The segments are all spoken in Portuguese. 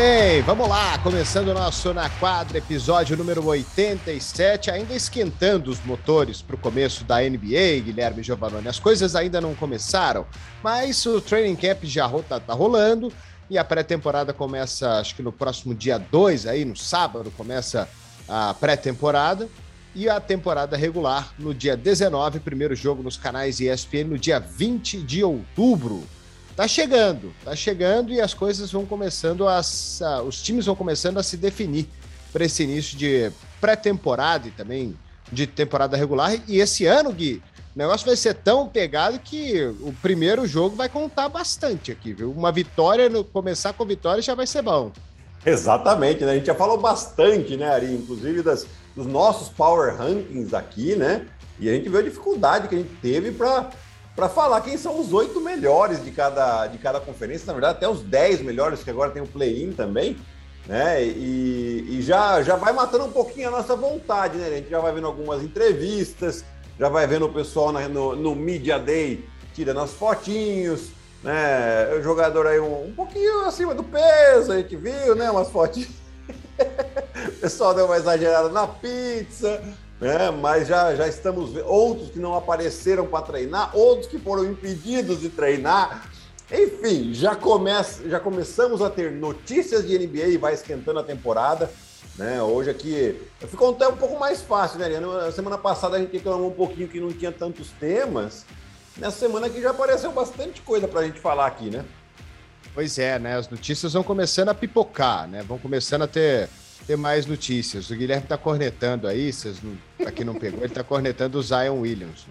Bem, vamos lá, começando o nosso Na Quadra, episódio número 87, ainda esquentando os motores para o começo da NBA, Guilherme Giovanni. As coisas ainda não começaram, mas o training camp já está tá rolando e a pré-temporada começa, acho que no próximo dia 2, aí no sábado, começa a pré-temporada e a temporada regular no dia 19, primeiro jogo nos canais ESPN no dia 20 de outubro tá chegando, tá chegando e as coisas vão começando a, a os times vão começando a se definir para esse início de pré-temporada e também de temporada regular. E esse ano, Gui, o negócio vai ser tão pegado que o primeiro jogo vai contar bastante aqui, viu? Uma vitória, começar com vitória já vai ser bom. Exatamente, né? A gente já falou bastante, né, Ari? Inclusive das, dos nossos power rankings aqui, né? E a gente viu a dificuldade que a gente teve para para falar quem são os oito melhores de cada, de cada conferência, na verdade, até os dez melhores, que agora tem o play-in também, né? E, e, já, já vai matando um pouquinho a nossa vontade, né? A gente já vai vendo algumas entrevistas, já vai vendo o pessoal no, no Media Day tirando as fotinhos, né? O jogador aí um, um pouquinho acima do peso, a gente viu, né? Umas fotinhas. o pessoal deu uma exagerada na pizza, né? mas já, já estamos vendo outros que não apareceram para treinar, outros que foram impedidos de treinar. Enfim, já, começa, já começamos a ter notícias de NBA e vai esquentando a temporada. Né? Hoje aqui ficou até um pouco mais fácil, né, Ariana? Na semana passada a gente reclamou um pouquinho que não tinha tantos temas. Nessa semana aqui já apareceu bastante coisa para a gente falar aqui, né? Pois é, né? As notícias vão começando a pipocar, né? Vão começando a ter ter mais notícias. O Guilherme está cornetando aí, vocês não, pra quem não pegou, ele está cornetando o Zion Williams.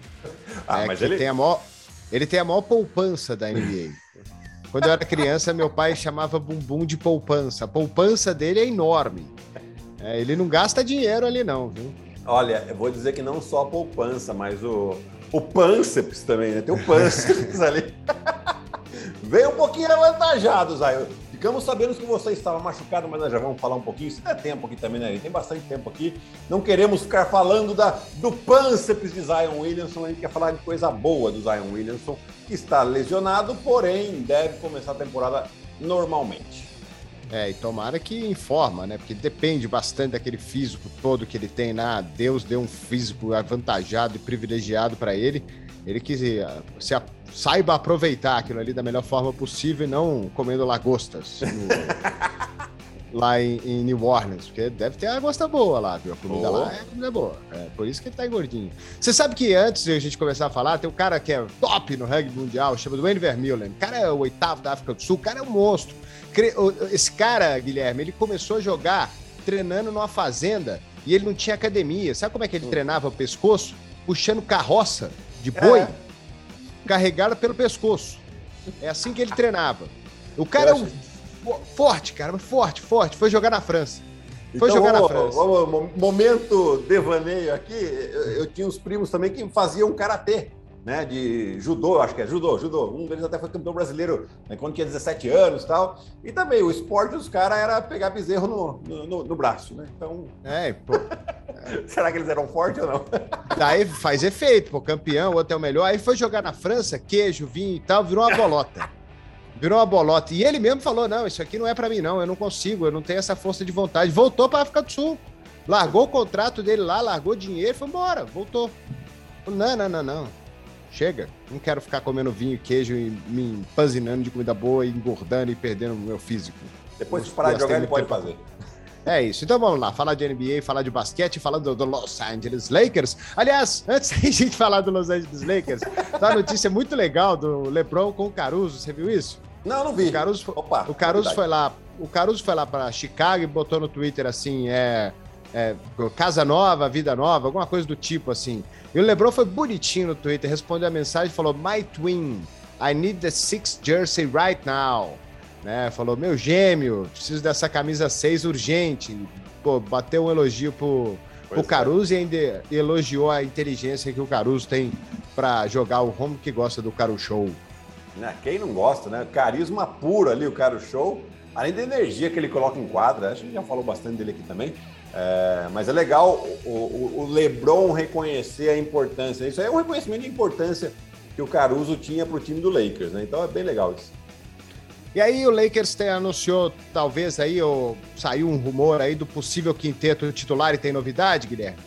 Ah, é, mas ele... Tem a maior, ele tem a maior poupança da NBA. Quando eu era criança, meu pai chamava bumbum de poupança. A poupança dele é enorme. É, ele não gasta dinheiro ali, não, viu? Olha, eu vou dizer que não só a poupança, mas o, o pânceps também, né? Tem o pânceps ali. Veio um pouquinho avantajado, Zion. Ficamos sabendo que você estava machucado, mas nós já vamos falar um pouquinho. Se der tempo aqui também, né? Tem bastante tempo aqui. Não queremos ficar falando da, do pânceps de Zion Williamson. A gente quer falar de coisa boa do Zion Williamson, que está lesionado, porém deve começar a temporada normalmente. É, e tomara que informa, né? Porque depende bastante daquele físico todo que ele tem lá. Deus deu um físico avantajado e privilegiado para ele. Ele que se, se saiba aproveitar aquilo ali da melhor forma possível e não comendo lagostas no, lá em, em, New Orleans, porque deve ter lagosta boa lá, viu? A comida oh. lá é comida boa. É por isso que ele tá gordinho. Você sabe que antes de a gente começar a falar, tem um cara que é top no rugby mundial, chama Wayne Vermeulen. O cara é o oitavo da África do Sul, o cara é um monstro. Esse cara, Guilherme, ele começou a jogar treinando numa fazenda e ele não tinha academia. Sabe como é que ele hum. treinava o pescoço? Puxando carroça de boi. É carregada pelo pescoço. É assim que ele treinava. O cara é um forte, cara, forte, forte. Foi jogar na França. Foi então, jogar na França. Vamos, momento devaneio aqui. Eu, eu, tinha uns primos também que faziam karatê né, de judô, acho que é judô, judô. Um deles até foi campeão brasileiro né, quando tinha 17 anos e tal. E também o esporte dos caras era pegar bezerro no, no, no, braço, né? Então. É, pô. Será que eles eram fortes ou não? Daí faz efeito, pô, campeão, outro é o melhor. Aí foi jogar na França, queijo, vinho e tal, virou uma bolota. Virou uma bolota. E ele mesmo falou: não, isso aqui não é para mim, não. Eu não consigo, eu não tenho essa força de vontade. Voltou para África do Sul. Largou o contrato dele lá, largou dinheiro, foi embora, voltou. Não, não, não, não. Chega, não quero ficar comendo vinho e queijo e me empanzinando de comida boa e engordando e perdendo o meu físico. Depois de parar de jogar, ele pode fazer. É isso. Então vamos lá, falar de NBA, falar de basquete, falar do, do, Los Angeles Lakers. Aliás, antes da gente falar do Los Angeles Lakers, tá uma notícia muito legal do LeBron com o Caruso. Você viu isso? Não, não vi. O Caruso, Opa, o Caruso foi lá, o Caruso foi lá para Chicago e botou no Twitter assim, é, é, casa nova, vida nova, alguma coisa do tipo assim. E o LeBron foi bonitinho no Twitter, respondeu a mensagem e falou: My twin, I need the six jersey right now. Né? Falou: Meu gêmeo, preciso dessa camisa 6 urgente. Pô, bateu um elogio pro, pro é. Caruso é. e ainda elogiou a inteligência que o Caruso tem para jogar o home que gosta do Caro Show. Né? Quem não gosta, né? Carisma puro ali, o Caro Show. Além da energia que ele coloca em quadra, acho que já falou bastante dele aqui também. É, mas é legal o, o, o, LeBron reconhecer a importância. Isso aí é um reconhecimento de importância que o Caruso tinha para o time do Lakers, né? Então é bem legal isso. E aí o Lakers tem, anunciou, talvez aí, ou saiu um rumor aí do possível quinteto titular e tem novidade, Guilherme?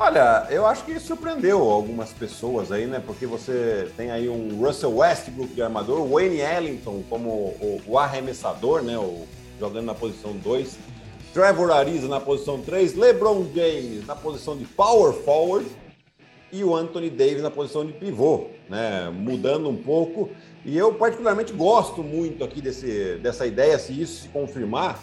Olha, eu acho que surpreendeu algumas pessoas aí, né? Porque você tem aí um Russell Westbrook de armador, Wayne Ellington como o, o arremessador, né? O, jogando na posição 2, Trevor Ariza na posição 3, LeBron James na posição de power forward e o Anthony Davis na posição de pivô, né? Mudando um pouco. E eu particularmente gosto muito aqui desse, dessa ideia, se isso se confirmar,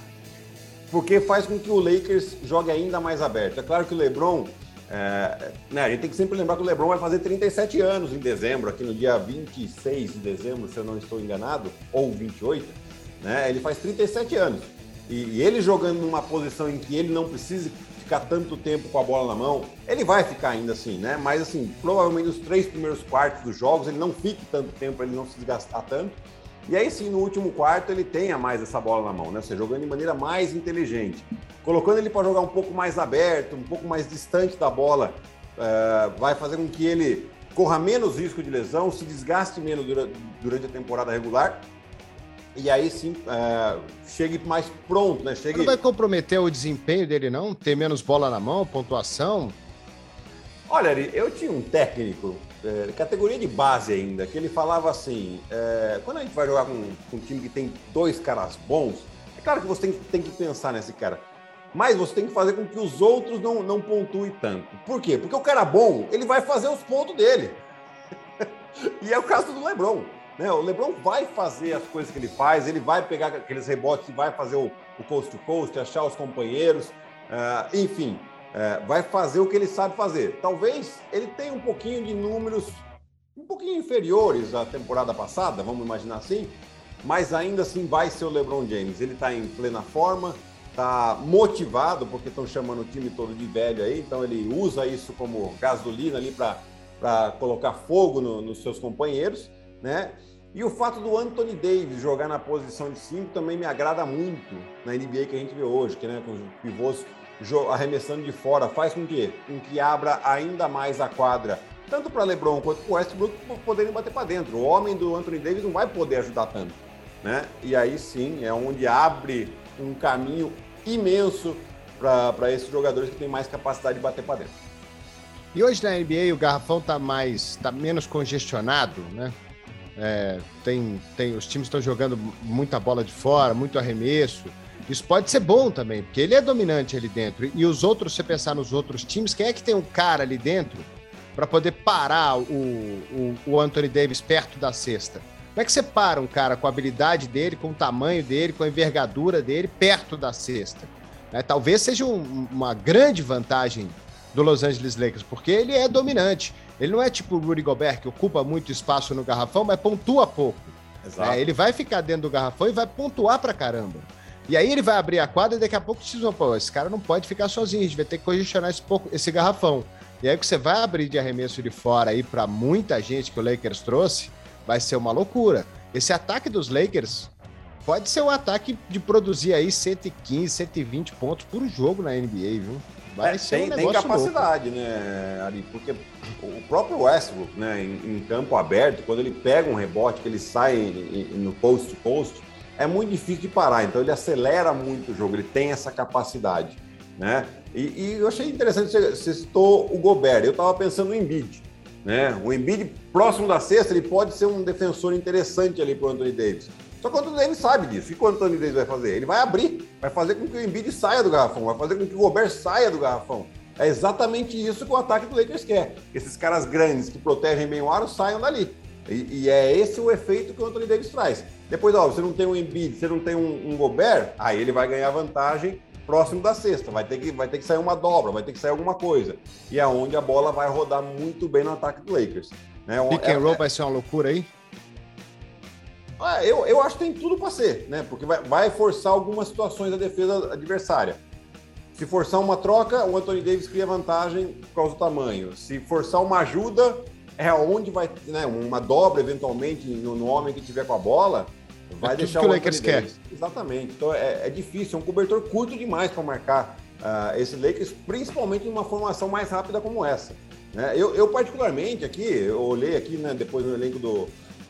porque faz com que o Lakers jogue ainda mais aberto. É claro que o LeBron, é, né, a gente tem que sempre lembrar que o LeBron vai fazer 37 anos em dezembro, aqui no dia 26 de dezembro, se eu não estou enganado, ou 28, né? Ele faz 37 anos. E, ele jogando numa posição em que ele não precisa ficar tanto tempo com a bola na mão. Ele vai ficar ainda assim, né? Mas assim, provavelmente nos três primeiros quartos dos jogos ele não fique tanto tempo, ele não se desgastar tanto. E aí sim, no último quarto ele tenha mais essa bola na mão, né? Você jogando de maneira mais inteligente. Colocando ele para jogar um pouco mais aberto, um pouco mais distante da bola, é, vai fazer com que ele corra menos risco de lesão, se desgaste menos durante a temporada regular e aí sim é, chegue mais pronto, né? Chegue... Não vai comprometer o desempenho dele, não? Ter menos bola na mão, pontuação? Olha, eu tinha um técnico, é, categoria de base ainda, que ele falava assim: é, quando a gente vai jogar com, com, um time que tem dois caras bons, é claro que você tem, tem que pensar nesse cara. Mas você tem que fazer com que os outros não, não pontuem tanto. Por quê? Porque o cara bom, ele vai fazer os pontos dele. e é o caso do Lebron. Né? O LeBron vai fazer as coisas que ele faz, ele vai pegar aqueles rebotes e vai fazer o, o coast to coast, achar os companheiros, uh, enfim, uh, vai fazer o que ele sabe fazer. Talvez ele tenha um pouquinho de números um pouquinho inferiores à temporada passada, vamos imaginar assim, mas ainda assim vai ser o LeBron James. Ele está em plena forma, está motivado, porque estão chamando o time todo de velho aí, então ele usa isso como gasolina ali para colocar fogo no, nos seus companheiros né? E o fato do Anthony Davis jogar na posição de 5 também me agrada muito na NBA que a gente vê hoje, que né, com os pivôs arremessando de fora, faz com que, com que abra ainda mais a quadra, tanto para LeBron quanto para Westbrook poderem bater para dentro. O homem do Anthony Davis não vai poder ajudar tanto, né? E aí sim é onde abre um caminho imenso para esses jogadores que têm mais capacidade de bater para dentro. E hoje na NBA o garrafão está mais, tá menos congestionado, né? É, tem, tem, os times estão jogando muita bola de fora, muito arremesso. Isso pode ser bom também, porque ele é dominante ali dentro. E os outros, se você pensar nos outros times, quem é que tem um cara ali dentro para poder parar o, o, o, Anthony Davis perto da cesta? Como é que você para um cara com a habilidade dele, com o tamanho dele, com a envergadura dele, perto da cesta? É, talvez seja um, uma grande vantagem do Los Angeles Lakers, porque ele é dominante. Ele não é tipo o Rudy Gobert, que ocupa muito espaço no garrafão, mas pontua pouco. É, ele vai ficar dentro do garrafão e vai pontuar pra caramba. E aí ele vai abrir a quadra e daqui a pouco vocês vão, pô, esse cara não pode ficar sozinho, a gente vai ter que congestionar esse, pouco, esse garrafão. E aí que você vai abrir de arremesso de fora aí para muita gente que o Lakers trouxe, vai ser uma loucura. Esse ataque dos Lakers pode ser um ataque de produzir aí 115, 120 pontos por jogo na NBA, viu? Vai é, ser tem, um tem capacidade, louco. né, Ari? Porque o próprio Westbrook, né, em, em, campo aberto, quando ele pega um rebote, que ele sai em, em, no post post, é muito difícil de parar. Então ele acelera muito o jogo, ele tem essa capacidade, né? E, e eu achei interessante, você, você citou o Gobert. Eu estava pensando no Embiid, né? O Embiid próximo da cesta, ele pode ser um defensor interessante ali para o Anthony Davis. Só que o Anthony Davis sabe disso. E o que o Anthony Davis vai fazer? Ele vai abrir, vai fazer com que o Embiid saia do garrafão, vai fazer com que o Gobert saia do garrafão. É exatamente isso que o ataque do Lakers quer. Esses caras grandes que protegem bem o aro saiam dali. E, e, é esse o efeito que o Anthony Davis traz. Depois, ó, você não tem um Embiid, você não tem um, um Gobert, aí ele vai ganhar vantagem próximo da cesta. Vai ter, que, vai ter que sair uma dobra, vai ter que sair alguma coisa. E é onde a bola vai rodar muito bem no ataque do Lakers. Né? Pick and roll é, vai ser uma loucura aí? Ah, eu, eu acho que tem tudo para ser, né? Porque vai, vai forçar algumas situações da defesa adversária. Se forçar uma troca, o Anthony Davis cria vantagem por causa do tamanho. Se forçar uma ajuda, é onde vai, né? Uma dobra eventualmente no, no homem que tiver com a bola, vai é deixar que o, o Lakers quer. Exatamente. Então é, é, difícil, é um cobertor curto demais para marcar uh, esse Lakers, principalmente numa formação mais rápida como essa. Né? Eu, eu, particularmente aqui, eu olhei aqui né, depois no elenco do,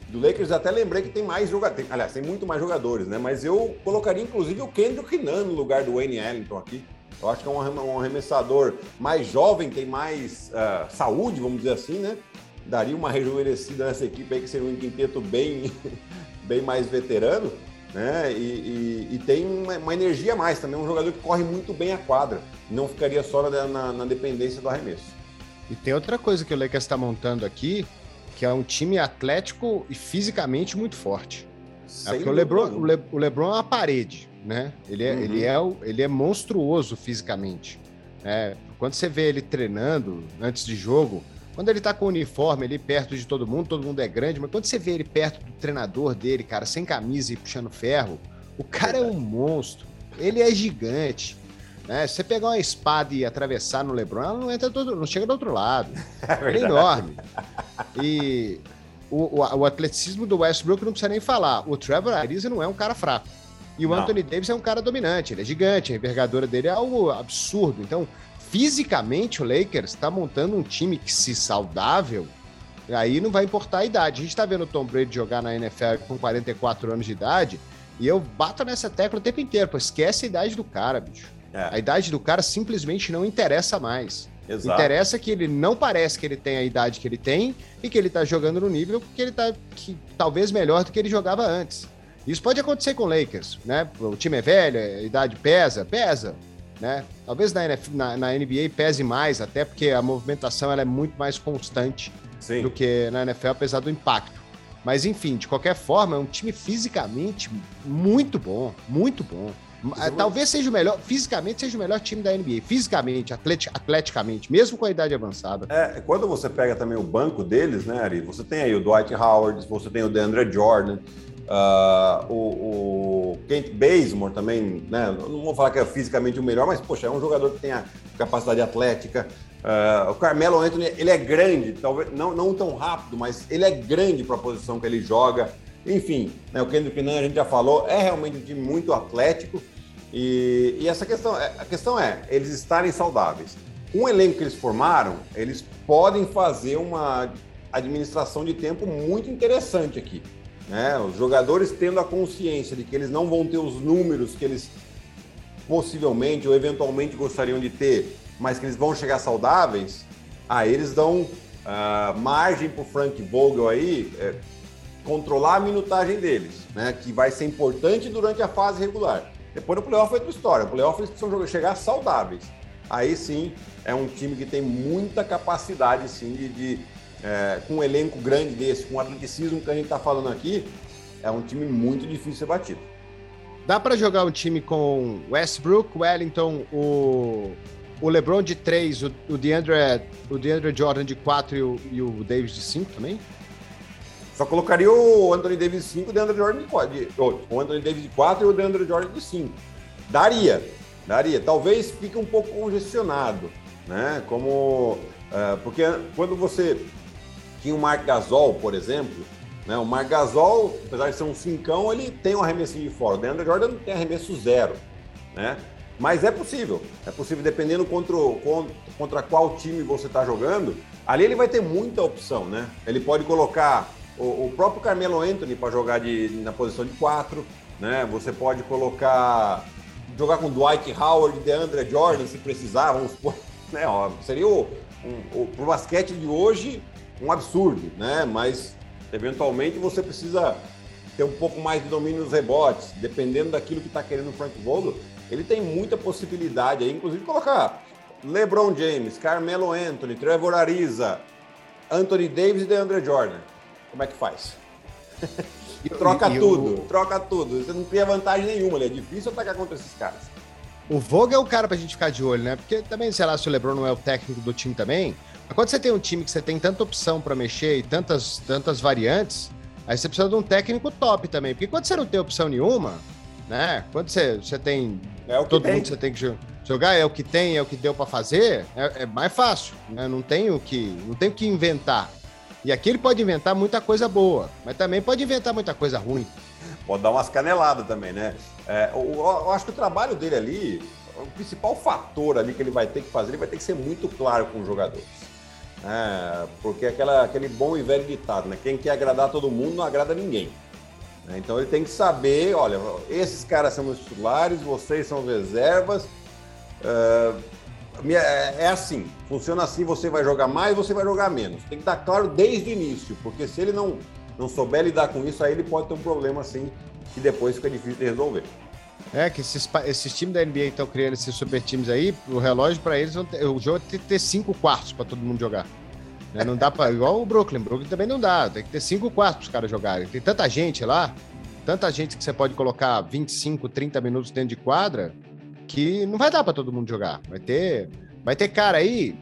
do Lakers, até lembrei que tem mais jogadores. Aliás, tem muito mais jogadores, né? Mas eu colocaria inclusive o Kendrick Nunn no lugar do Wayne Ellington aqui. Eu acho que é um arremessador mais jovem, tem mais uh, saúde, vamos dizer assim, né? Daria uma rejuvenescida nessa equipe aí, que seria um quinteto bem, bem mais veterano, né? E, e, e tem uma, uma, energia a mais também, um jogador que corre muito bem a quadra, não ficaria só na, na, na dependência do arremesso. E tem outra coisa que o Lakers está montando aqui, que é um time atlético e fisicamente muito forte. é porque o LeBron, o, Le, o LeBron é uma parede, né? Ele é, uhum. ele é, ele é monstruoso fisicamente. Né? Quando você vê ele treinando antes de jogo, quando ele tá com o uniforme ali perto de todo mundo, todo mundo é grande, mas quando você vê ele perto do treinador dele, cara, sem camisa e puxando ferro, o cara é um monstro. Ele é gigante. Né? Se você pegar uma espada e atravessar no LeBron, ela não entra do, não chega do outro lado. É é enorme. E o, o, o, atleticismo do Westbrook não precisa nem falar. O Trevor Ariza não é um cara fraco. E o não. Anthony Davis é um cara dominante, ele é gigante, a envergadura dele é algo absurdo. Então, fisicamente, o Lakers está montando um time que, se saudável, aí não vai importar a idade. A gente está vendo o Tom Brady jogar na NFL com 44 anos de idade, e eu bato nessa tecla o tempo inteiro, pô, esquece a idade do cara, bicho. É. A idade do cara simplesmente não interessa mais. Exato. Interessa que ele não parece que ele tem a idade que ele tem e que ele tá jogando no nível que ele tá que, talvez melhor do que ele jogava antes. Isso pode acontecer com o Lakers, né? O time é velho, a idade pesa, pesa, né? Talvez na, na, na NBA pese mais, até porque a movimentação ela é muito mais constante Sim. do que na NFL, apesar do impacto. Mas enfim, de qualquer forma, é um time fisicamente muito bom, muito bom. Talvez seja o melhor, fisicamente seja o melhor time da NBA. Fisicamente, atlet, atleticamente, mesmo com a idade avançada. É, quando você pega também o banco deles, né, Ari? Você tem aí o Dwight Howard, você tem o DeAndre Jordan, uh, o, o Kent Bazemore também, né? Não vou falar que é fisicamente o melhor, mas, poxa, é um jogador que tem a capacidade atlética. Uh, o Carmelo Anthony, ele é grande, talvez não, não tão rápido, mas ele é grande para a posição que ele joga. Enfim, né, o Kendrick Nunn a gente já falou, é realmente um time muito atlético. E, e essa questão, é, a questão é, eles estarem saudáveis. Um elenco que eles formaram, eles podem fazer uma administração de tempo muito interessante aqui. Né? Os jogadores tendo a consciência de que eles não vão ter os números que eles possivelmente ou eventualmente gostariam de ter, mas que eles vão chegar saudáveis, aí eles dão uh, margem para o Frank Vogel aí é, controlar a minutagem deles, né? que vai ser importante durante a fase regular. Depois no playoff é outra história. No playoff eles precisam chegar saudáveis. Aí sim é um time que tem muita capacidade sim de, de é, com um elenco grande desse, com o atleticismo que a gente está falando aqui, é um time muito difícil de ser batido. Dá para jogar um time com Westbrook, Wellington, o, o LeBron de 3, o, o, DeAndre, o DeAndre Jordan de 4 e o, e o Davis de 5 também? Só colocaria o Anthony Davis de 5 e o DeAndre Jordan de 4. De, o Anthony Davis de 4 e o DeAndre Jordan de 5. Daria, daria. Talvez fique um pouco congestionado, né? Como... Uh, porque quando você tinha o Mark Gasol, por exemplo, né? O Mark Gasol, apesar de ser um cincão, ele tem um arremesso de fora. O DeAndre Jordan tem arremesso zero, né? Mas é possível. É possível, dependendo contra, contra qual time você está jogando. Ali ele vai ter muita opção, né? Ele pode colocar o, o próprio Carmelo Anthony para jogar de, na posição de quatro, né? Você pode colocar jogar com Dwight Howard, DeAndre Jordan, se precisar, vamos supor, né? Ó, seria o, um, o pro basquete de hoje um absurdo, né? Mas eventualmente você precisa ter um pouco mais de domínio nos rebotes, dependendo daquilo que está querendo o Frank Vogel, ele tem muita possibilidade aí, inclusive colocar LeBron James, Carmelo Anthony, Trevor Ariza, Anthony Davis e DeAndre Jordan como é que faz? troca e, tudo, troca tudo. Você não cria vantagem nenhuma, é difícil atacar contra esses caras. O Vogel é o cara pra gente ficar de olho, né? Porque também, sei lá, se o LeBron não é o técnico do time também, mas quando você tem um time que você tem tanta opção para mexer e tantas, tantas variantes, aí você precisa de um técnico top também. Porque quando você não tem opção nenhuma, né? Quando você, você tem. É todo tem. mundo você tem que jogar, é o que tem, é o que deu para fazer, é, é, mais fácil, né? Não tem o que, não tem o que inventar. E aqui ele pode inventar muita coisa boa, mas também pode inventar muita coisa ruim. Pode dar umas caneladas também, né? É, eu, eu, acho que o trabalho dele ali, o principal fator ali que ele vai ter que fazer, ele vai ter que ser muito claro com os jogadores. É, porque aquela, aquele bom e velho ditado, né? Quem quer agradar todo mundo não agrada ninguém. Né? Então ele tem que saber, olha, esses caras são os titulares, vocês são reservas. Uh, é assim, funciona assim, você vai jogar mais, você vai jogar menos. Tem que estar claro desde o início, porque se ele não, não souber lidar com isso, aí ele pode ter um problema assim, que depois fica difícil de resolver. É, que esses, esses times da NBA estão criando esses super times aí, o relógio para eles, o jogo tem que ter cinco quartos para todo mundo jogar. Né? Não dá para. Igual o Brooklyn. Brooklyn também não dá. Tem que ter cinco quartos para os caras jogarem. Tem tanta gente lá, tanta gente que você pode colocar 25, 30 minutos dentro de quadra, que não vai dar para todo mundo jogar. Vai ter, vai ter cara aí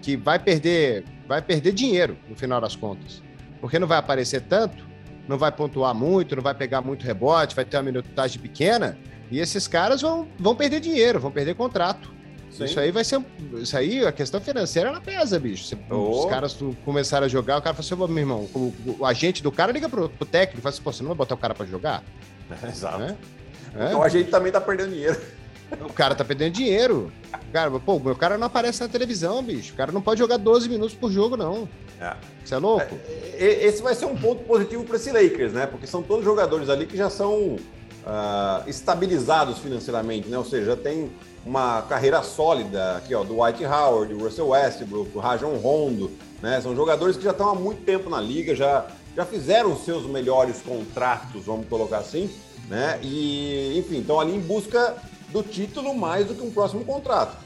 que vai perder, vai perder dinheiro no final das contas. Porque não vai aparecer tanto, não vai pontuar muito, não vai pegar muito rebote, vai ter uma minutagem pequena, e esses caras vão, vão perder dinheiro, vão perder contrato. Sim. Isso aí vai ser. Isso aí, a questão financeira, ela pesa, bicho. Se, oh. Os caras começaram a jogar, o cara falou assim: meu irmão, o, o, agente do cara liga pro, pro técnico e fala assim: pô, você não vai botar o cara pra jogar? Exato. É? Então a gente também tá perdendo dinheiro. O cara tá perdendo dinheiro. Cara, pô, meu cara não aparece na televisão, bicho. O cara não pode jogar 12 minutos por jogo, não. É. Você é louco? É, esse vai ser um ponto positivo para esse Lakers, né? Porque são todos jogadores ali que já são uh, estabilizados financeiramente, né? Ou seja, já tem uma carreira sólida aqui, ó, do White Howard, do Russell Westbrook, do Rajon Rondo, né? São jogadores que já estão há muito tempo na liga, já, já fizeram seus melhores contratos, vamos colocar assim, né? E, enfim, estão ali em busca do título mais do que um próximo contrato.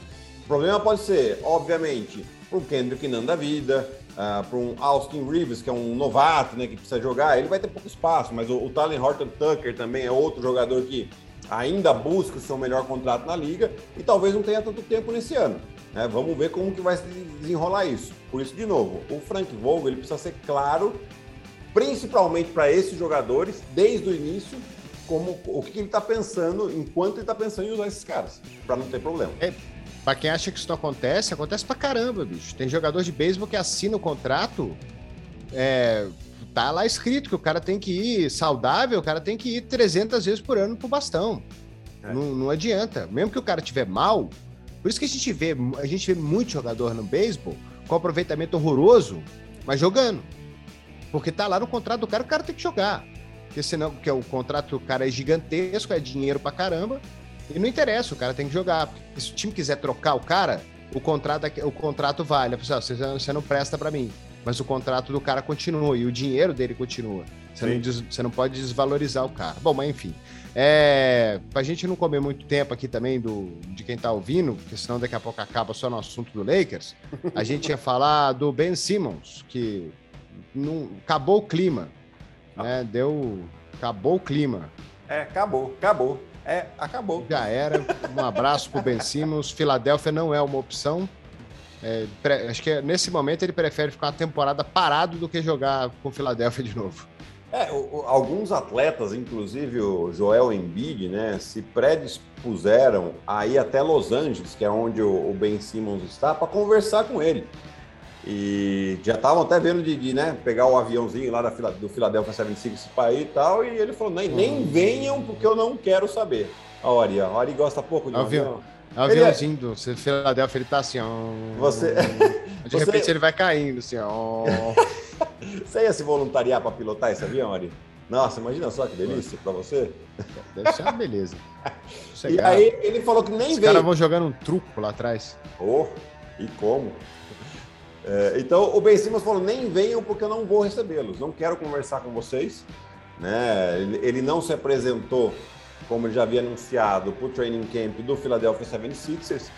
O problema pode ser, obviamente, para o Kendrick Nunn da vida, uh, para um Austin Reeves, que é um novato, né, que precisa jogar, ele vai ter pouco espaço, mas o, o Talen Horton Tucker também é outro jogador que ainda busca o seu melhor contrato na liga e talvez não tenha tanto tempo nesse ano. Né? Vamos ver como que vai se desenrolar isso. Por isso, de novo, o Frank Vogel ele precisa ser claro, principalmente para esses jogadores, desde o início, como o que ele está pensando enquanto ele está pensando em usar esses caras, para não ter problema. É, para quem acha que isso não acontece, acontece pra caramba, bicho. Tem jogador de beisebol que assina o contrato é, tá lá escrito que o cara tem que ir saudável, o cara tem que ir 300 vezes por ano pro bastão. É. Não, não adianta. Mesmo que o cara tiver mal, por isso que a gente vê, a gente vê muito jogador no beisebol com aproveitamento horroroso, mas jogando. Porque tá lá no contrato do cara, o cara tem que jogar. Porque senão, porque o contrato do cara é gigantesco, é dinheiro pra caramba, e não interessa, o cara tem que jogar. Porque se o time quiser trocar o cara, o contrato, o contrato vale. Você, você não presta para mim mas o contrato do cara continua e o dinheiro dele continua. Você, não, des, você não, pode desvalorizar o cara. Bom, mas enfim. É, pra gente não comer muito tempo aqui também do, de quem tá ouvindo, porque senão daqui a pouco acaba só no assunto do Lakers, a gente ia falar do Ben Simmons, que não, acabou o clima. Né? Deu. Acabou o clima. É, acabou, acabou. É, acabou. Já era. Um abraço pro Ben Simmons. Filadélfia não é uma opção. É, acho que nesse momento ele prefere ficar uma temporada parado do que jogar com o Philadelphia de novo. É, o, alguns atletas, inclusive o Joel Embiid, né, se predispuseram a ir até Los Angeles, que é onde o, o Ben Simmons está, para conversar com ele. E já estavam até vendo de, né, pegar o aviãozinho lá da, do Philadelphia 76 para ir e tal, e ele falou, nem, nem venham porque eu não quero saber. A Ori, a Ori gosta pouco de um avião. avião. É aviãozinho do Philadelphia, ele tá assim, ó. Você. De você... repente ele vai caindo, assim, ó. você ia se voluntariar para pilotar esse avião, Ari? Nossa, imagina só que delícia para você. Deve ser uma beleza. e aí ele falou que nem Os veio. Os caras vão jogando um truco lá atrás. Oh, e como? É, então o Ben Simmons falou: nem venham porque eu não vou recebê-los, não quero conversar com vocês. Né? Ele, não se apresentou como já havia anunciado, para o training camp do Philadelphia 76ers.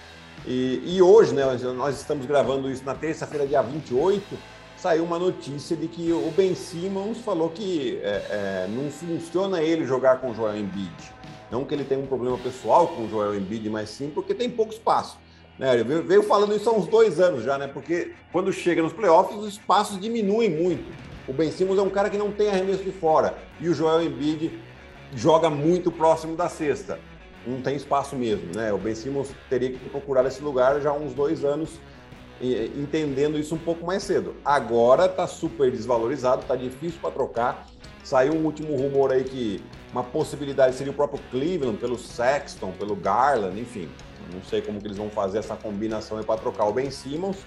E, e hoje, né, nós estamos gravando isso na terça-feira, dia 28, saiu uma notícia de que o Ben Simmons falou que é, é, não funciona ele jogar com o Joel Embiid. Não que ele tenha um problema pessoal com o Joel Embiid, mas sim porque tem pouco espaço. Né, ele veio falando isso há uns dois anos já, né? Porque quando chega nos playoffs, os espaços diminuem muito. O Ben Simmons é um cara que não tem arremesso de fora. E o Joel Embiid joga muito próximo da cesta. Não tem espaço mesmo, né? O Ben Simmons teria que procurar esse lugar já há uns dois anos, entendendo isso um pouco mais cedo. Agora está super desvalorizado, está difícil para trocar. Saiu um último rumor aí que uma possibilidade seria o próprio Cleveland, pelo Sexton, pelo Garland, enfim. Não sei como que eles vão fazer essa combinação para trocar o Ben Simmons.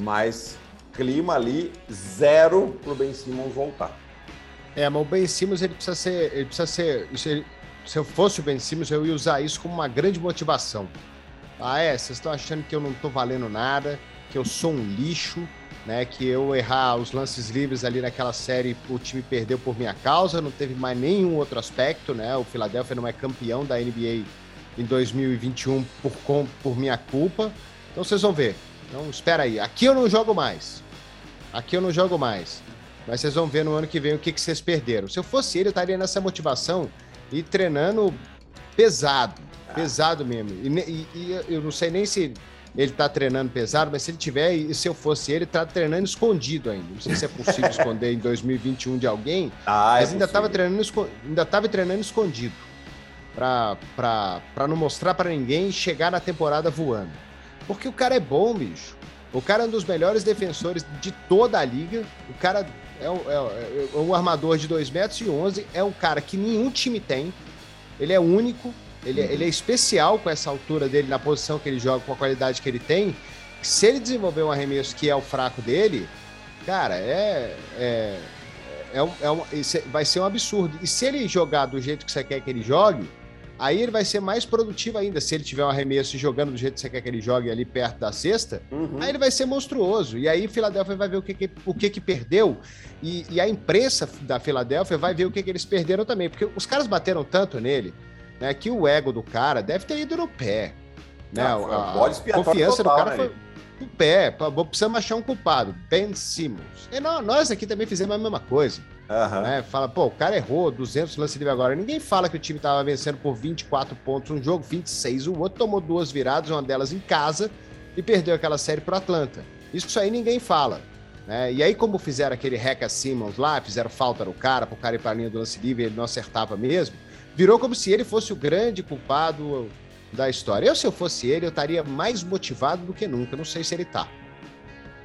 mas clima ali zero para o Ben Simmons voltar. É, mas o Ben Simmons ele precisa ser, ele precisa ser, ele, se eu fosse o Ben Simmons eu ia usar isso como uma grande motivação. Ah, é, vocês estão achando que eu não estou valendo nada, que eu sou um lixo, né? Que eu errar os lances livres ali naquela série, o time perdeu por minha causa, não teve mais nenhum outro aspecto, né? O Philadelphia não é campeão da NBA em 2021 por, por minha culpa. Então vocês vão ver. Então espera aí. Aqui eu não jogo mais. Aqui eu não jogo mais. Mas vocês vão ver no ano que vem o que, que vocês perderam. Se eu fosse ele, eu estaria nessa motivação e treinando pesado. Pesado mesmo. E, e, e eu não sei nem se ele tá treinando pesado, mas se ele tiver, e se eu fosse ele, tá treinando escondido ainda. Não sei se é possível esconder em 2021 de alguém, ah, mas é ainda estava treinando, ainda tava treinando escondido. Para não mostrar para ninguém e chegar na temporada voando. Porque o cara é bom, bicho. O cara é um dos melhores defensores de toda a liga. O cara é um, é, é um armador de 2 metros e 11. É um cara que nenhum time tem. Ele é único. Ele, uhum. ele é especial com essa altura dele, na posição que ele joga, com a qualidade que ele tem. Se ele desenvolver um arremesso que é o fraco dele, cara, é. é, é, um, é um, vai ser um absurdo. E se ele jogar do jeito que você quer que ele jogue, aí ele vai ser mais produtivo ainda. Se ele tiver um arremesso jogando do jeito que você quer que ele jogue ali perto da cesta, uhum. aí ele vai ser monstruoso. E aí Filadélfia vai ver o que, que o que, que perdeu. E, e, a imprensa da Filadélfia vai ver o que, que eles perderam também. Porque os caras bateram tanto nele né, que o ego do cara deve ter ido no pé. Né? Ah, a, a confiança total, do cara né? foi no pé. Precisamos achar um culpado. Ben Simmons. E nós aqui também fizemos a mesma coisa. Uhum. Né? Fala, pô, o cara errou 200 lances livre agora. Ninguém fala que o time tava vencendo por 24 pontos um jogo, 26. O outro tomou duas viradas, uma delas em casa, e perdeu aquela série pro Atlanta. Isso aí ninguém fala. Né? E aí, como fizeram aquele Reca Simmons lá, fizeram falta no cara, pro cara ir pra linha do lance livre, ele não acertava mesmo virou como se ele fosse o grande culpado da história. Eu, se eu fosse ele, eu estaria mais motivado do que nunca. Não sei se ele tá.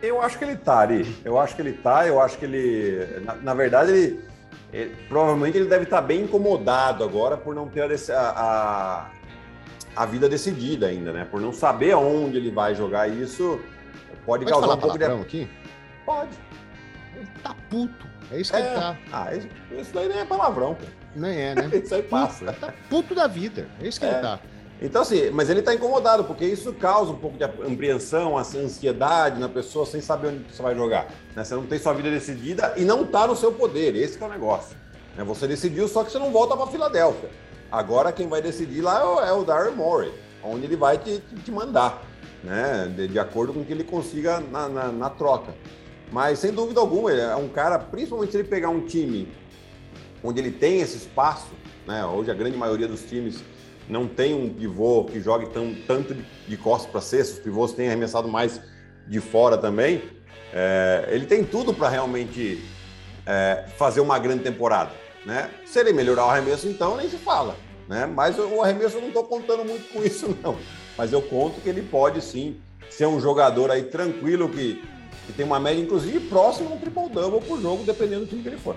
Eu acho que ele tá, Ari. Eu acho que ele tá. Eu acho que ele. Na, na verdade, ele, ele, Provavelmente ele deve estar tá bem incomodado agora por não ter a, a, a, vida decidida ainda, né? Por não saber aonde ele vai jogar isso. Pode, pode causar um pouco de. aqui? Pode. Ele tá puto. É isso que é. ele tá. Ah, isso, isso daí nem é palavrão, pô. Nem é, né? isso aí passa. Tá puto da vida. É isso que é. ele tá. Então, assim, mas ele está incomodado, porque isso causa um pouco de apreensão, ansiedade na pessoa sem saber onde você vai jogar. Né? Você não tem sua vida decidida e não está no seu poder. Esse é o negócio. Né? Você decidiu, só que você não volta para Filadélfia. Agora quem vai decidir lá é o, é Darren Morey, onde ele vai te, te mandar, né? De, de, acordo com o que ele consiga na, na, na troca. Mas sem dúvida alguma, ele é um cara, principalmente se ele pegar um time onde ele tem esse espaço, né? Hoje a grande maioria dos times não tem um pivô que jogue tão, tanto de costas para cesta, os pivôs têm arremessado mais de fora também. É, ele tem tudo para realmente é, fazer uma grande temporada. Né? Se ele melhorar o arremesso, então nem se fala. Né? Mas o arremesso eu não estou contando muito com isso, não. Mas eu conto que ele pode sim ser um jogador aí tranquilo que, que tem uma média, inclusive, próxima a um triple-double por jogo, dependendo do time que ele for.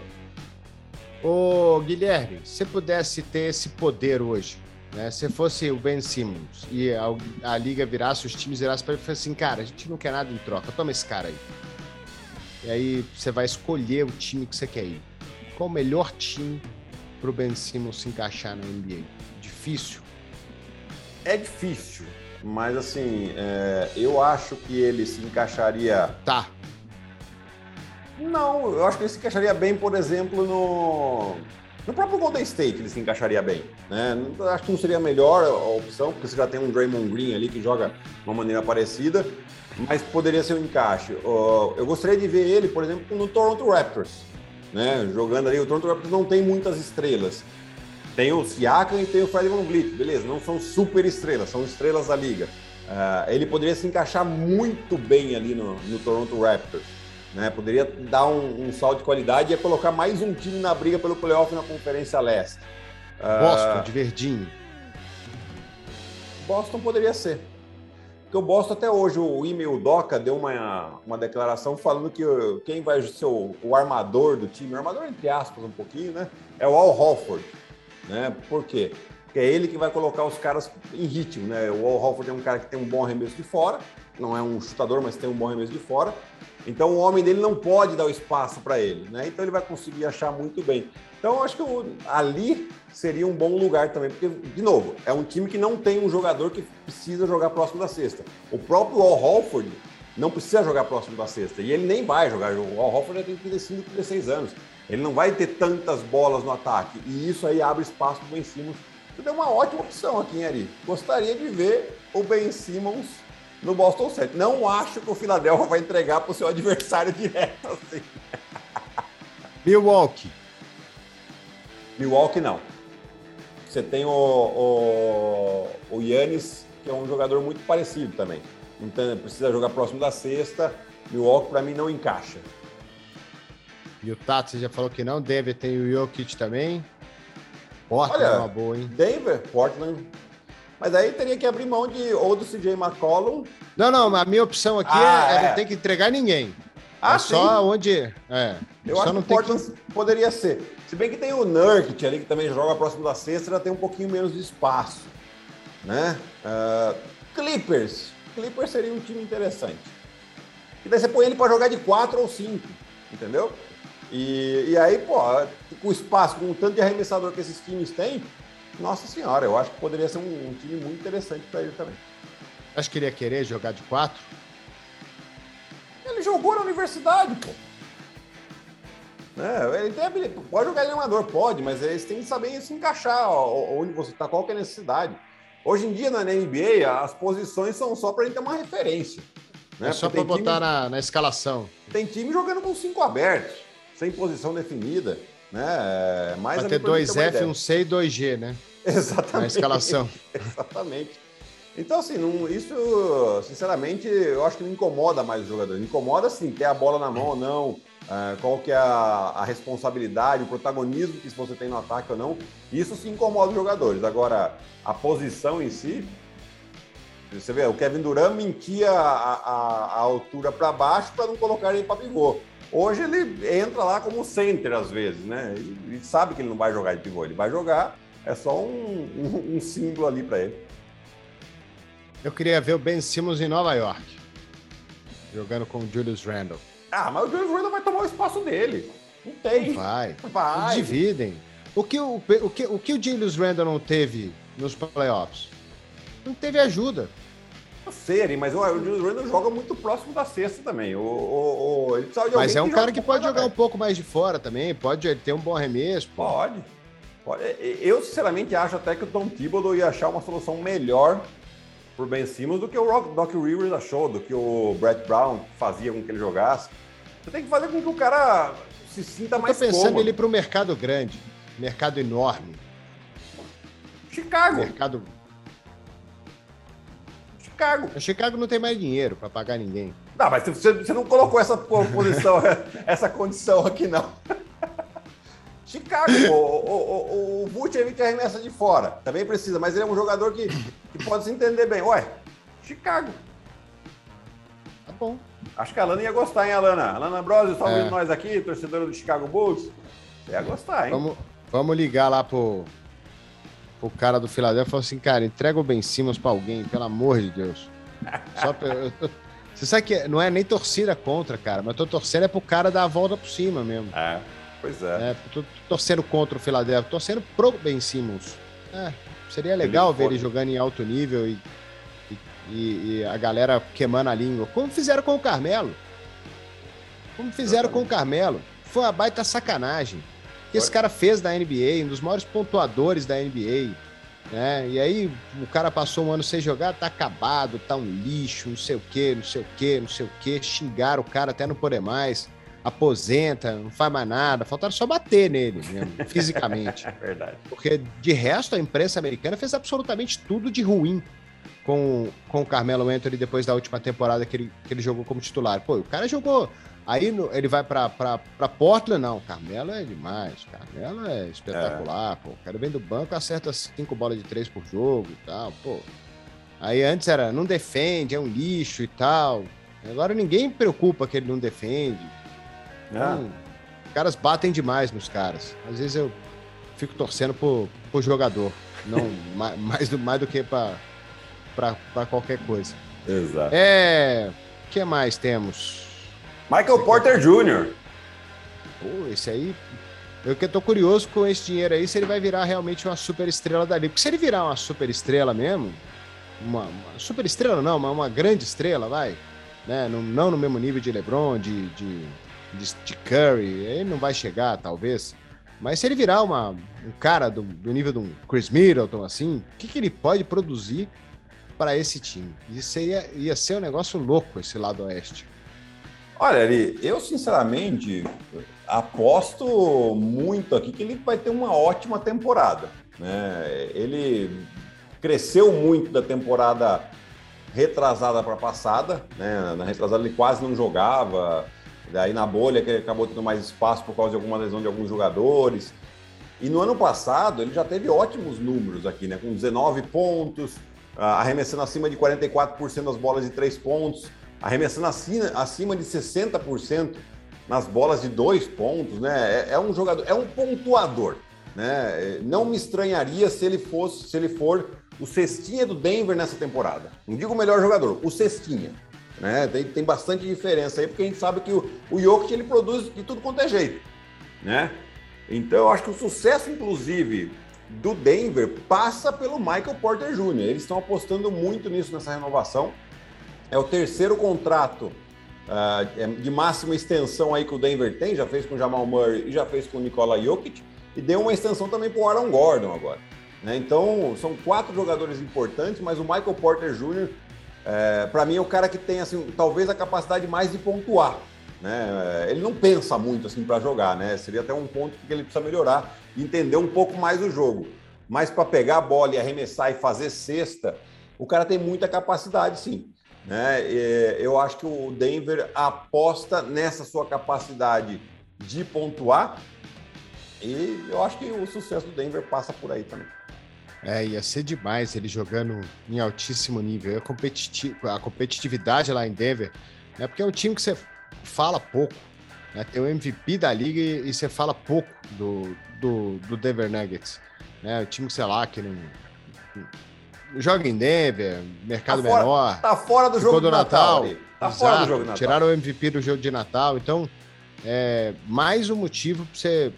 Ô, Guilherme, se pudesse ter esse poder hoje, né? Se fosse o Ben Simmons e a, a liga virasse, os times virassem para ele e assim, cara, a gente não quer nada em troca, toma esse cara aí. E aí você vai escolher o time que você quer ir. Qual o melhor time para o Ben Simmons se encaixar na NBA? Difícil? É difícil, mas assim, é, eu acho que ele se encaixaria. Tá, não, eu acho que ele se encaixaria bem, por exemplo, no, no próprio Golden State ele se encaixaria bem. Né? Acho que não seria a melhor opção, porque você já tem um Draymond Green ali que joga de uma maneira parecida, mas poderia ser um encaixe. Eu gostaria de ver ele, por exemplo, no Toronto Raptors, né? jogando ali. O Toronto Raptors não tem muitas estrelas. Tem o Siakam e tem o Fred Van Vliet, beleza, não são super estrelas, são estrelas da liga. Uh, ele poderia se encaixar muito bem ali no, no Toronto Raptors. Né? Poderia dar um, um, salto de qualidade e colocar mais um time na briga pelo playoff na Conferência Leste. Boston, uh, de verdinho. Boston poderia ser. Porque o Boston até hoje, o e-mail Doca deu uma, uma declaração falando que quem vai ser o, o armador do time, o armador entre aspas um pouquinho, né? É o Al Hofford. Né? Por quê? que é ele que vai colocar os caras em ritmo, né? O Al Horford é um cara que tem um bom arremesso de fora, não é um chutador, mas tem um bom arremesso de fora. Então o homem dele não pode dar o espaço para ele, né? Então ele vai conseguir achar muito bem. Então eu acho que ali seria um bom lugar também, porque, de novo, é um time que não tem um jogador que precisa jogar próximo da cesta. O próprio Al Horford não precisa jogar próximo da cesta, e ele nem vai jogar. O Al Horford já tem 35, 36 anos. Ele não vai ter tantas bolas no ataque, e isso aí abre espaço para o Ben Simmons. Então é uma ótima opção aqui, hein, Ari? Gostaria de ver o Ben Simmons no Boston Celtics. Não acho que o Philadelphia vai entregar para o seu adversário direto assim. Milwaukee. Milwaukee não. Você tem o, o, o Yannis, que é um jogador muito parecido também. Então precisa jogar próximo da sexta. Milwaukee para mim não encaixa. E o Tato, você já falou que não. Denver tem o Jokic também. Portland Olha, é uma boa, hein? Denver, Portland. Mas aí teria que abrir mão de ou do CJ McCollum. Não, não, a minha opção aqui ah, é, é, não ter que entregar ninguém. Ah, é só onde. É. Eu só acho não que o Portland que... poderia ser. Se bem que tem o Nurkic ali, que também joga próximo da sexta, já tem um pouquinho menos de espaço. Né? Uh, Clippers. Clippers seria um time interessante. E daí você põe ele para jogar de 4 ou 5, entendeu? E, e aí, pô, com o espaço, com o tanto de arremessador que esses times têm, nossa senhora, eu acho que poderia ser um, um time muito interessante para ele também. Acho que ele ia querer jogar de 4? Ele jogou na universidade, pô. É, ele tem, pode jogar em amador, pode, mas eles têm que saber se encaixar onde você está, qual que é a necessidade. Hoje em dia, na NBA, as posições são só para gente ter uma referência. Né? É só para botar time, na, na escalação. Tem time jogando com cinco abertos, sem posição definida. Né? Mais ter dois F, um C e dois G, né? Exatamente. Na escalação. Exatamente. Então, assim, não, isso, sinceramente, eu acho que não incomoda mais o jogador. Incomoda, sim, ter a bola na mão ou não, uh, qual que é a, a, responsabilidade, o protagonismo que você tem no ataque ou não. Isso sim incomoda os jogadores. Agora, a posição em si, você vê, o Kevin Durant mentia a, a, a altura para baixo para não colocar ele para pivô. Hoje ele entra lá como center às vezes, né? E, e sabe que ele não vai jogar de pivô, ele vai jogar, é só um, um, um símbolo ali para ele. Eu queria ver o Ben Simmons em Nova York, jogando com o Julius Randle. Ah, mas o Julius Randle vai tomar o espaço dele. Não tem. Vai. Vai. Dividem. O que o, o, que, o que o Julius Randle não teve nos playoffs? Não teve ajuda. Eu sei, mas o Julius Randle joga muito próximo da cesta também. O, o, o mas é um cara que pode jogar um pouco mais de fora também. Pode ter um bom arremesso. Pode. pode. Eu, sinceramente, acho até que o Tom Thibodeau ia achar uma solução melhor por Ben Simmons do que o Rock, Doc Rivers achou, do que o Brett Brown fazia com que ele jogasse. Você tem que fazer com que o cara se sinta Eu mais tô pensando cômodo. ele para o mercado grande, mercado enorme. Chicago. Mercado. Chicago. O Chicago não tem mais dinheiro para pagar ninguém. Não, mas você, você não colocou essa posição, essa condição aqui, não. Chicago, o, o, o, o Vucevic arremessa de fora, também precisa, mas ele é um jogador que, que pode se entender bem. Ué, Chicago. Tá bom. Acho que a Alana ia gostar, hein, Alana? Alana Bros, está ouvindo é. nós aqui, torcedora do Chicago Bulls. Você ia gostar, hein? Vamos, vamos ligar lá pro, pro cara do Philadelphia e falar assim, cara, entrega o Ben Simmons pra alguém, pelo amor de Deus. Só pra, eu, você sabe que não é nem torcida contra, cara, mas eu tô torcendo é pro cara dar a volta por cima mesmo. É. Pois é. é tô, torcendo contra o Philadelphia, torcendo pro Ben Simmons. É, seria legal ele ver pode. ele jogando em alto nível e, e, e, a galera queimando a língua. Como fizeram com o Carmelo. Como fizeram Exatamente. com o Carmelo. Foi uma baita sacanagem. Que esse cara fez da NBA, um dos maiores pontuadores da NBA. Né? E aí o cara passou um ano sem jogar, tá acabado, tá um lixo, não sei o que, não sei o que, não sei o que. Xingaram o cara até não poder mais aposenta, não faz mais nada. Faltaram só bater nele mesmo, fisicamente. É verdade. Porque, de resto, a imprensa americana fez absolutamente tudo de ruim com, com o Carmelo Anthony depois da última temporada que ele, que ele jogou como titular. Pô, o cara jogou. Aí no, ele vai pra, pra, pra Portland, não. Carmelo é demais. Carmelo é espetacular, é. pô. O cara vem do banco, acerta cinco bolas de três por jogo e tal, pô. Aí antes era, não defende, é um lixo e tal. Agora ninguém preocupa que ele não defende. Então, os caras batem demais nos caras. Às vezes eu fico torcendo pro, pro jogador. Não, mais, mais, do, mais do que para qualquer coisa. Exato. É. O que mais temos? Michael Porter Jr. Pô, esse aí. Eu que tô curioso com esse dinheiro aí, se ele vai virar realmente uma super estrela dali. Porque se ele virar uma super estrela mesmo, uma, uma super estrela não, mas uma grande estrela, vai, né? Não, não no mesmo nível de LeBron, de, de, de, de Curry, ele não vai chegar, talvez. Mas se ele virar uma, um cara do, do nível de um Chris Middleton, assim, o que, que ele pode produzir para esse time? Isso ia, ia ser um negócio louco, esse lado oeste. Olha, ali, eu sinceramente aposto muito aqui que ele vai ter uma ótima temporada. Né? Ele cresceu muito da temporada retrasada para passada, né? Na retrasada ele quase não jogava, daí na bolha que ele acabou tendo mais espaço por causa de alguma lesão de alguns jogadores. E no ano passado ele já teve ótimos números aqui, né? Com 19 pontos, arremessando acima de 44% das bolas de três pontos, arremessando acima, acima de 60% nas bolas de dois pontos, né? É, é, um jogador, é um pontuador, né? Não me estranharia se ele fosse, se ele for o cestinha do Denver nessa temporada. Não digo o melhor jogador, o cestinha. Né? Tem, tem bastante diferença aí, porque a gente sabe que o, o Jokic ele produz de tudo quanto é jeito, né? Então eu acho que o sucesso, inclusive, do Denver passa pelo Michael Porter Jr. Eles estão apostando muito nisso nessa renovação. É o terceiro contrato uh, de máxima extensão aí que o Denver tem, já fez com o Jamal Murray e já fez com o Nikola Jokic, e deu uma extensão também para o Aaron Gordon agora. Né? Então, são quatro jogadores importantes, mas o Michael Porter Jr., é, para mim, é o cara que tem, assim, talvez a capacidade mais de pontuar. Né? Ele não pensa muito assim para jogar, né? Seria até um ponto que ele precisa melhorar entender um pouco mais o jogo. Mas para pegar a bola e arremessar e fazer cesta, o cara tem muita capacidade, sim. Né? Eu acho que o Denver aposta nessa sua capacidade de pontuar e eu acho que o sucesso do Denver passa por aí também. É, ia ser demais ele jogando em altíssimo nível. A, a competitividade lá em Denver, né? Porque é um time que você fala pouco. Né? Tem o MVP da liga e, e você fala pouco do, do, do Denver Nuggets. Né? O time, sei lá, que não, joga em Denver, mercado tá fora, menor. Tá fora do jogo do Natal. Natal tá Exato, fora do jogo do Natal. Tiraram o MVP do jogo de Natal. Então, é mais um motivo para você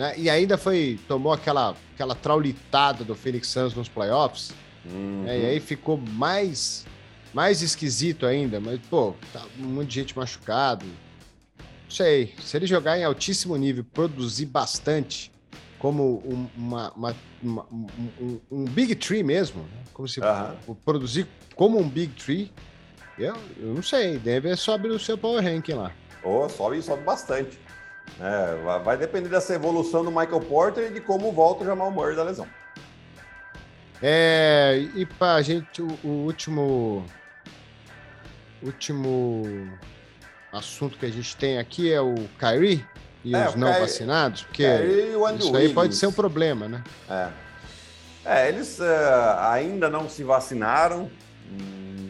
né? E ainda foi tomou aquela aquela traulitada do Phoenix Suns nos playoffs. Uhum. Né? E aí ficou mais mais esquisito ainda, mas pô, tá um monte de gente machucado. Não sei, se ele jogar em altíssimo nível, produzir bastante, como um, uma, uma, uma um, um, Big Tree mesmo, né? como se uhum. produzir como um Big Tree, eu, eu não sei, deve sobe no seu power ranking lá. Oh, sobe, sobe bastante. É, vai depender dessa evolução do Michael Porter e de como volta o Jamal Murray da lesão. É, e para gente, o, o, último último assunto que a gente tem aqui é o Kyrie e é, os não Kyrie, vacinados, porque isso aí pode ser um problema, né? É, é eles uh, ainda não se vacinaram,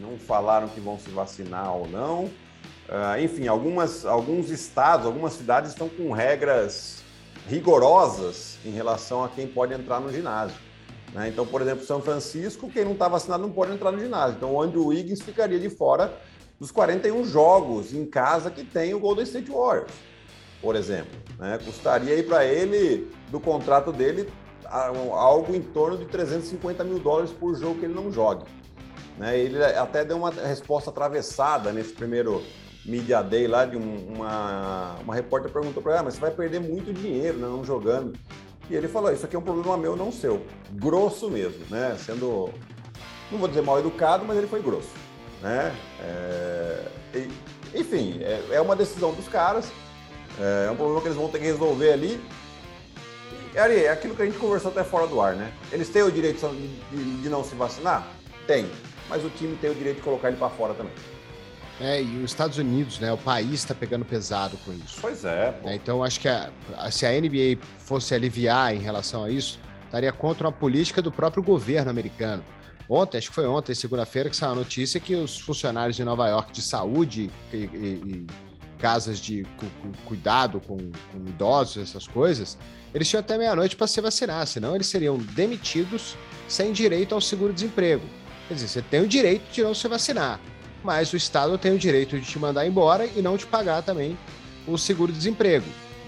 não falaram que vão se vacinar ou não. Uh, enfim, algumas, alguns estados, algumas cidades estão com regras rigorosas em relação a quem pode entrar no ginásio. Né? Então, por exemplo, São Francisco, quem não está vacinado não pode entrar no ginásio. Então, o Andrew Wiggins ficaria de fora dos 41 jogos em casa que tem o Golden State Warriors, por exemplo. Né? Custaria aí para ele, do contrato dele, algo em torno de 350 mil dólares por jogo que ele não jogue. Né? Ele até deu uma resposta atravessada nesse primeiro Media Day lá de um, uma, uma repórter perguntou para ele, ah, mas você vai perder muito dinheiro né, não jogando. E ele falou, isso aqui é um problema meu, não seu. Grosso mesmo, né? Sendo, não vou dizer mal educado, mas ele foi grosso, né? É, enfim, é, é, uma decisão dos caras, é, é um problema que eles vão ter que resolver ali. E, Ari, é aquilo que a gente conversou até fora do ar, né? Eles têm o direito de, de, não se vacinar? Tem, mas o time tem o direito de colocar ele para fora também. É, e os Estados Unidos, né? O país está pegando pesado com isso. Pois é. é então, acho que a, se a NBA fosse aliviar em relação a isso, estaria contra uma política do próprio governo americano. Ontem, acho que foi ontem, segunda-feira, que saiu a notícia que os funcionários de Nova York de saúde e, e, casas de cu cuidado com, com, idosos, essas coisas, eles tinham até meia-noite para se vacinar, senão eles seriam demitidos sem direito ao seguro-desemprego. Quer dizer, você tem o direito de não se vacinar, mas o Estado tem o direito de te mandar embora e não te pagar também o seguro-desemprego.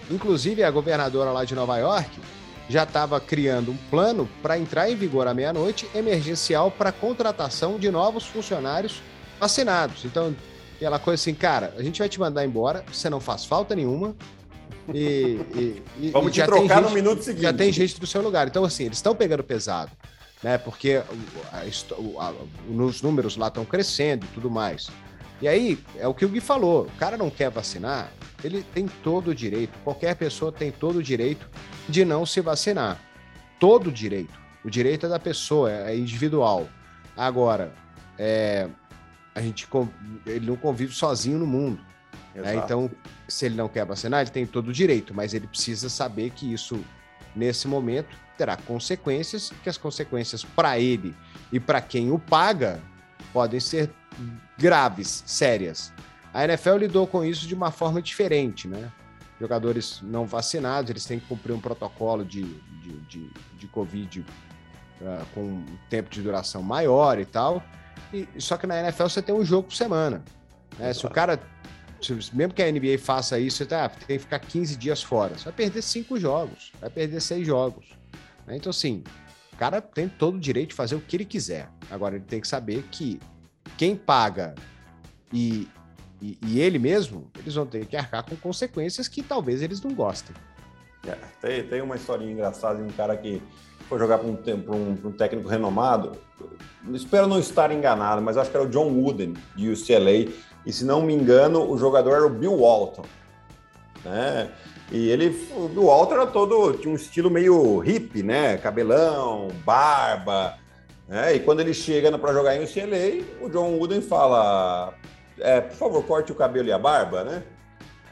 Inclusive, a governadora lá de Nova York já estava criando um plano para entrar em vigor à meia-noite emergencial para contratação de novos funcionários vacinados. Então, aquela coisa assim, cara, a gente vai te mandar embora, você não faz falta nenhuma. E, e, Vamos e te trocar gente, no minuto seguinte. Já tem gente do seu lugar. Então, assim, eles estão pegando pesado, né? Porque a, a, a, os números lá estão crescendo e tudo mais. E aí, é o que o Gui falou: o cara não quer vacinar, ele tem todo o direito, qualquer pessoa tem todo o direito de não se vacinar. Todo o direito. O direito é da pessoa, é individual. Agora, é, a gente ele não convive sozinho no mundo. Né? Então, se ele não quer vacinar, ele tem todo o direito, mas ele precisa saber que isso, nesse momento, terá consequências, que as consequências para ele e para quem o paga podem ser graves, sérias. A NFL lidou com isso de uma forma diferente, né? Jogadores não vacinados, eles têm que cumprir um protocolo de, de, de, de Covid uh, com um tempo de duração maior e tal. E, só que na NFL você tem um jogo por semana. Né? Se o cara, se, mesmo que a NBA faça isso, você tá, tem que ficar 15 dias fora. Você vai perder cinco jogos, vai perder seis jogos. Né? Então, assim, o cara tem todo o direito de fazer o que ele quiser. Agora, ele tem que saber que quem paga e, e, e ele mesmo, eles vão ter que arcar com consequências que talvez eles não gostem. É, tem, tem uma historinha engraçada de um cara que jogar para um, um, um, técnico renomado. Espero não estar enganado, mas acho que era o John Wooden, de UCLA. E se não me engano, o jogador era o Bill Walton. Né? E ele, o Bill Walton era todo, tinha um estilo meio hippie, né? Cabelão, barba. Né? E quando ele chega para jogar em UCLA, o John Wooden fala: é, por favor, corte o cabelo e a barba, né?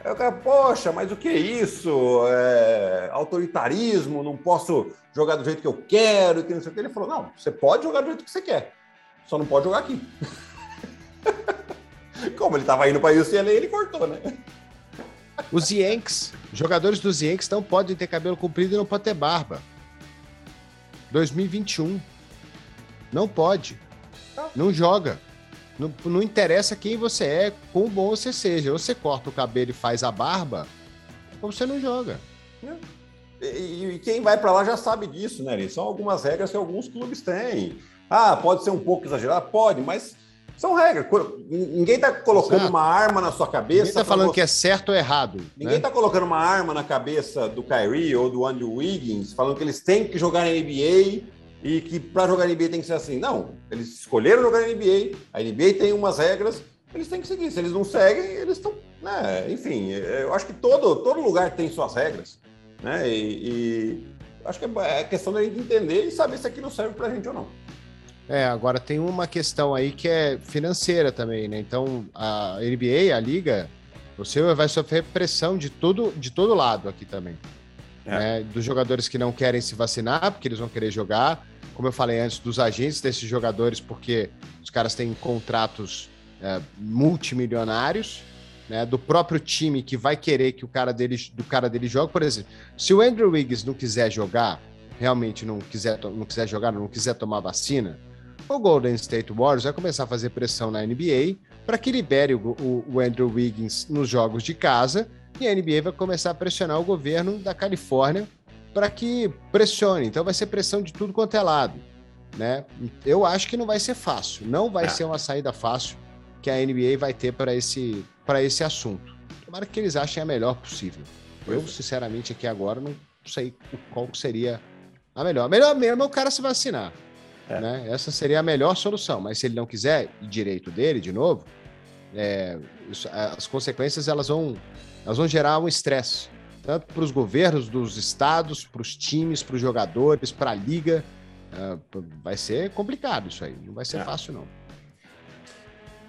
Aí o cara, poxa, mas o que é isso? É, autoritarismo, não posso jogar do jeito que eu quero, que não sei o que. Ele falou: não, você pode jogar do jeito que você quer, só não pode jogar aqui. Como ele estava indo para UCLA, ele cortou, né? Os Yankees, jogadores dos Yankees não podem ter cabelo comprido e não podem ter barba. 2021. Não pode. Tá. Não joga. Não, não interessa quem você é, quão bom você seja. Ou você corta o cabelo e faz a barba, ou você não joga. E, e quem vai para lá já sabe disso, né, Ari? São algumas regras que alguns clubes têm. Ah, pode ser um pouco exagerado? Pode, mas são regras. Ninguém está colocando Exato. uma arma na sua cabeça. Ninguém está falando você... que é certo ou errado. Ninguém está né? colocando uma arma na cabeça do Kyrie ou do Andrew Wiggins, falando que eles têm que jogar na NBA e que para jogar NBA tem que ser assim. Não, eles escolheram jogar na NBA, a NBA tem umas regras, eles têm que seguir. Se eles não seguem, eles estão. Né? Enfim, eu acho que todo, todo lugar tem suas regras. Né? E, e acho que é, é questão da gente entender e saber se aquilo serve para a gente ou não. É, agora tem uma questão aí que é financeira também, né? Então, a NBA, a liga, você vai sofrer pressão de todo, de todo lado aqui também. É. Né? Dos jogadores que não querem se vacinar, porque eles vão querer jogar como eu falei antes, dos agentes desses jogadores, porque os caras têm contratos é, multimilionários, né, do próprio time que vai querer que o cara dele, do cara dele jogue. Por exemplo, se o Andrew Wiggins não quiser jogar, realmente não quiser, não quiser jogar, não quiser tomar vacina, o Golden State Warriors vai começar a fazer pressão na NBA para que libere o, o, o Andrew Wiggins nos jogos de casa e a NBA vai começar a pressionar o governo da Califórnia para que pressione. Então vai ser pressão de tudo quanto é lado. Né? Eu acho que não vai ser fácil. Não vai é. ser uma saída fácil que a NBA vai ter para esse, esse assunto. Tomara que eles achem a melhor possível. Eu, é. sinceramente, aqui agora não sei qual seria a melhor. A melhor mesmo é o cara se vacinar. É. Né? Essa seria a melhor solução. Mas se ele não quiser, direito dele, de novo, é, isso, as consequências elas vão, elas vão gerar um estresse tanto para os governos dos estados, para os times, para os jogadores, para a liga. Uh, vai ser complicado isso aí, não vai ser é. fácil, não.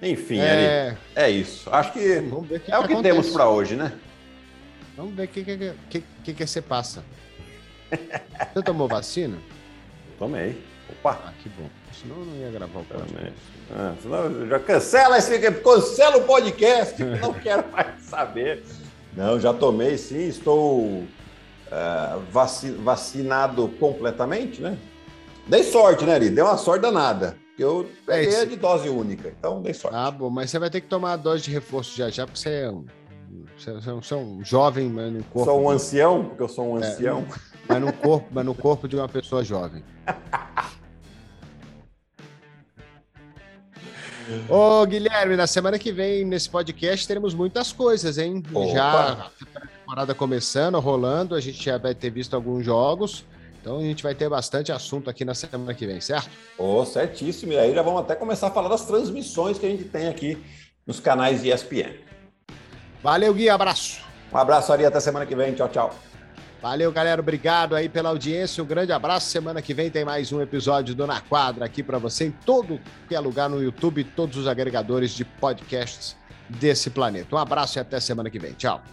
Enfim, é, é isso. Acho que, que é que o que acontece. temos para hoje, né? Vamos ver o que, que, que, que, que você passa. Você tomou vacina? Tomei. Opa! Ah, que bom. Senão eu não ia gravar o podcast. Ah, senão já cancela esse cancela o podcast, não quero mais saber. Não, já tomei sim, estou uh, vaci vacinado completamente, né? Dei sorte, né, Ari? Deu uma sorte danada. Eu peguei é de dose única, então dei sorte. Ah, bom, mas você vai ter que tomar a dose de reforço já já, porque você é um, você é um é jovem, mas no corpo. Sou um ancião, porque eu sou um é, ancião. mas no corpo, mas no corpo de uma pessoa jovem. Ô, Guilherme, na semana que vem, nesse podcast, teremos muitas coisas, hein? Opa. Já a temporada começando, rolando, a gente já vai ter visto alguns jogos. Então a gente vai ter bastante assunto aqui na semana que vem, certo? Oh, certíssimo. E aí já vamos até começar a falar das transmissões que a gente tem aqui nos canais de ESPN. Valeu, Gui. Abraço. Um abraço, Ari. Até semana que vem. Tchau, tchau. Valeu, galera. Obrigado aí pela audiência. Um grande abraço. Semana que vem tem mais um episódio do Na Quadra aqui para você em todo que é lugar no YouTube, todos os agregadores de podcasts desse planeta. Um abraço e até semana que vem. Tchau.